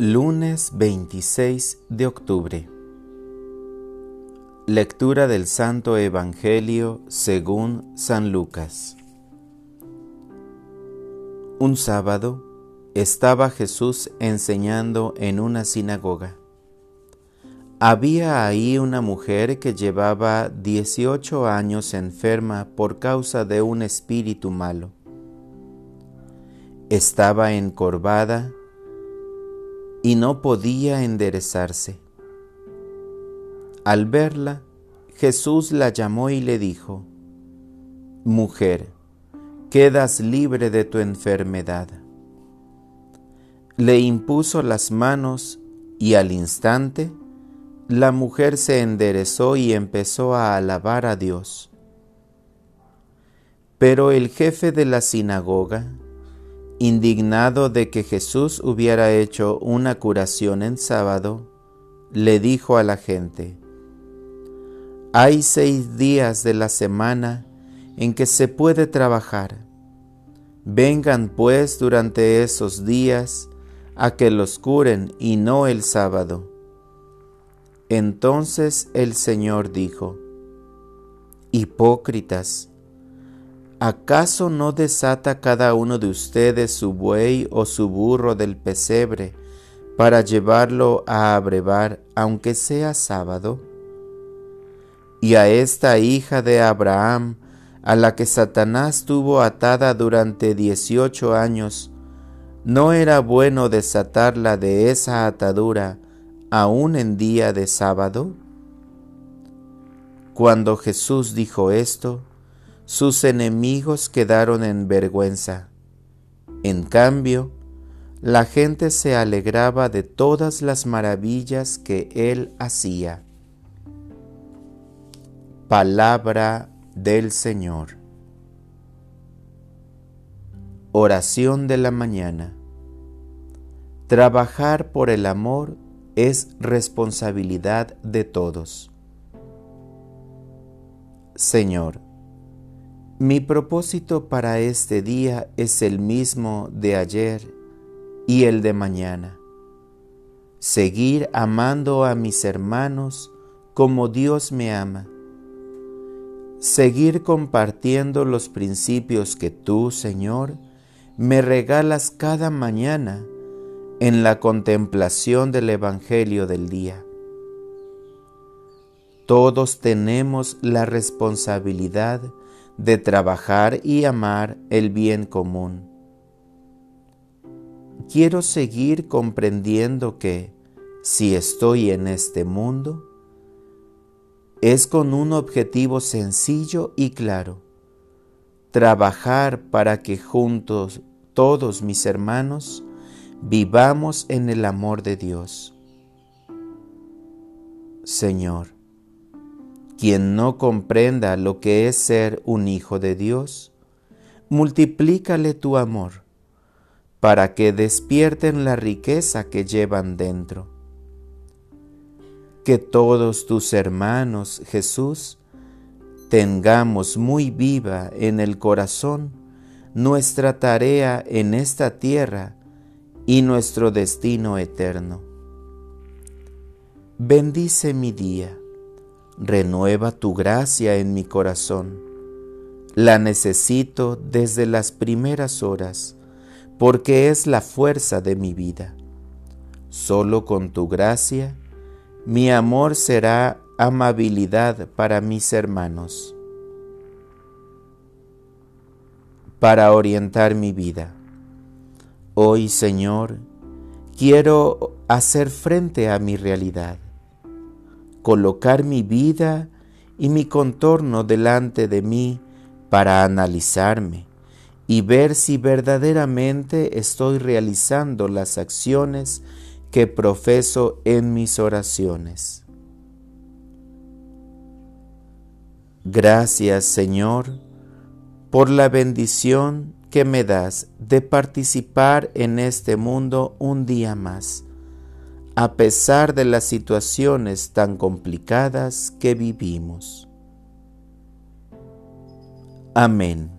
Lunes 26 de octubre. Lectura del Santo Evangelio según San Lucas. Un sábado estaba Jesús enseñando en una sinagoga. Había ahí una mujer que llevaba 18 años enferma por causa de un espíritu malo. Estaba encorvada y no podía enderezarse. Al verla, Jesús la llamó y le dijo, Mujer, quedas libre de tu enfermedad. Le impuso las manos y al instante la mujer se enderezó y empezó a alabar a Dios. Pero el jefe de la sinagoga, indignado de que Jesús hubiera hecho una curación en sábado, le dijo a la gente, Hay seis días de la semana en que se puede trabajar. Vengan pues durante esos días a que los curen y no el sábado. Entonces el Señor dijo, Hipócritas, ¿Acaso no desata cada uno de ustedes su buey o su burro del pesebre para llevarlo a abrevar, aunque sea sábado? Y a esta hija de Abraham, a la que Satanás tuvo atada durante dieciocho años, ¿no era bueno desatarla de esa atadura aún en día de sábado? Cuando Jesús dijo esto, sus enemigos quedaron en vergüenza. En cambio, la gente se alegraba de todas las maravillas que él hacía. Palabra del Señor. Oración de la mañana. Trabajar por el amor es responsabilidad de todos. Señor, mi propósito para este día es el mismo de ayer y el de mañana. Seguir amando a mis hermanos como Dios me ama. Seguir compartiendo los principios que tú, Señor, me regalas cada mañana en la contemplación del Evangelio del día. Todos tenemos la responsabilidad de trabajar y amar el bien común. Quiero seguir comprendiendo que, si estoy en este mundo, es con un objetivo sencillo y claro, trabajar para que juntos todos mis hermanos vivamos en el amor de Dios. Señor, quien no comprenda lo que es ser un hijo de Dios, multiplícale tu amor para que despierten la riqueza que llevan dentro. Que todos tus hermanos, Jesús, tengamos muy viva en el corazón nuestra tarea en esta tierra y nuestro destino eterno. Bendice mi día renueva tu gracia en mi corazón. La necesito desde las primeras horas, porque es la fuerza de mi vida. Solo con tu gracia, mi amor será amabilidad para mis hermanos. Para orientar mi vida. Hoy, Señor, quiero hacer frente a mi realidad colocar mi vida y mi contorno delante de mí para analizarme y ver si verdaderamente estoy realizando las acciones que profeso en mis oraciones. Gracias Señor por la bendición que me das de participar en este mundo un día más a pesar de las situaciones tan complicadas que vivimos. Amén.